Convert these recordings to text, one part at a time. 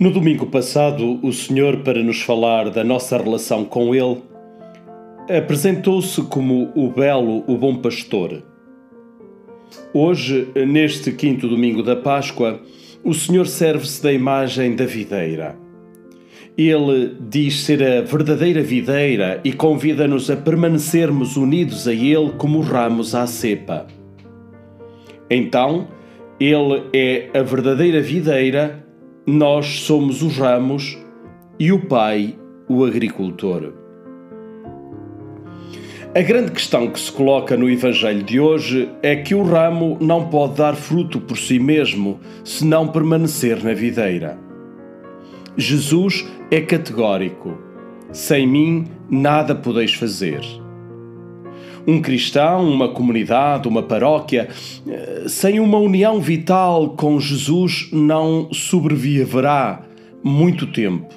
No domingo passado, o Senhor, para nos falar da nossa relação com Ele, apresentou-se como o belo, o bom pastor. Hoje, neste quinto domingo da Páscoa, o Senhor serve-se da imagem da videira. Ele diz ser a verdadeira videira e convida-nos a permanecermos unidos a Ele como ramos à cepa. Então, Ele é a verdadeira videira nós somos os ramos e o Pai, o agricultor. A grande questão que se coloca no Evangelho de hoje é que o ramo não pode dar fruto por si mesmo se não permanecer na videira. Jesus é categórico: sem mim nada podeis fazer. Um cristão, uma comunidade, uma paróquia, eh, sem uma união vital com Jesus, não sobreviverá muito tempo.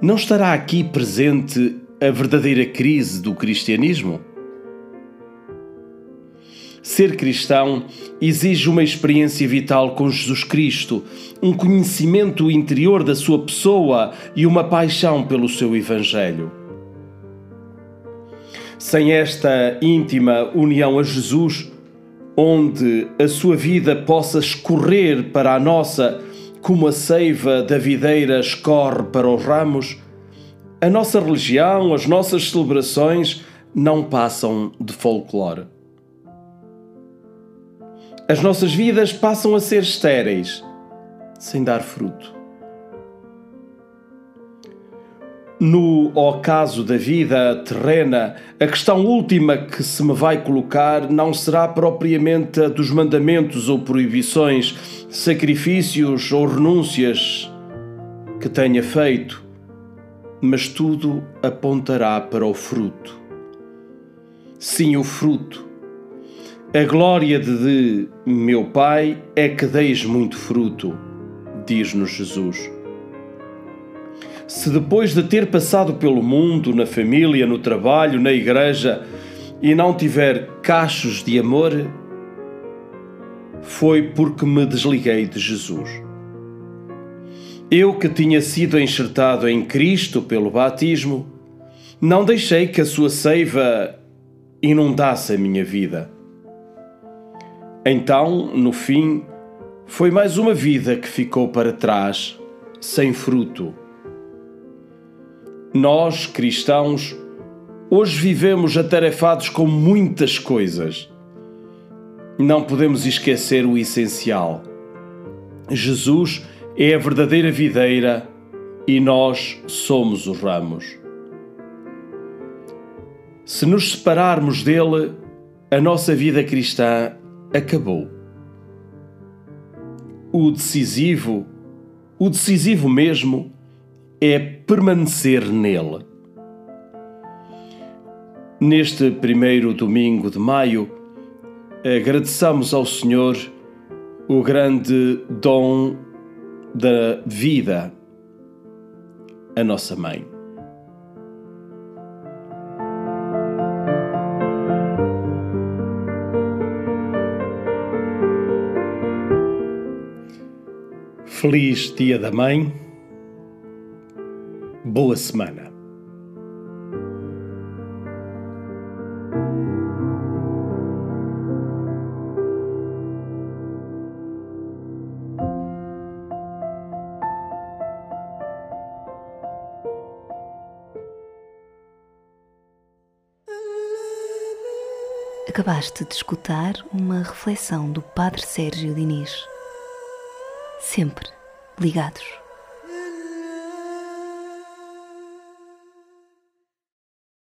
Não estará aqui presente a verdadeira crise do cristianismo? Ser cristão exige uma experiência vital com Jesus Cristo, um conhecimento interior da sua pessoa e uma paixão pelo seu Evangelho. Sem esta íntima união a Jesus, onde a sua vida possa escorrer para a nossa, como a seiva da videira escorre para os ramos, a nossa religião, as nossas celebrações não passam de folclore. As nossas vidas passam a ser estéreis, sem dar fruto. No ocaso da vida terrena, a questão última que se me vai colocar não será propriamente a dos mandamentos ou proibições, sacrifícios ou renúncias que tenha feito, mas tudo apontará para o fruto. Sim, o fruto. A glória de meu Pai é que deis muito fruto, diz-nos Jesus se depois de ter passado pelo mundo, na família, no trabalho, na igreja, e não tiver cachos de amor, foi porque me desliguei de Jesus. Eu que tinha sido enxertado em Cristo pelo batismo, não deixei que a sua seiva inundasse a minha vida. Então, no fim, foi mais uma vida que ficou para trás, sem fruto nós, cristãos, hoje vivemos atarefados com muitas coisas. Não podemos esquecer o essencial. Jesus é a verdadeira videira e nós somos os ramos. Se nos separarmos dele, a nossa vida cristã acabou. O decisivo, o decisivo mesmo, é permanecer nele. Neste primeiro domingo de maio, agradeçamos ao Senhor o grande dom da vida, a nossa mãe. Feliz Dia da Mãe Boa semana. Acabaste de escutar uma reflexão do Padre Sérgio Diniz. Sempre ligados.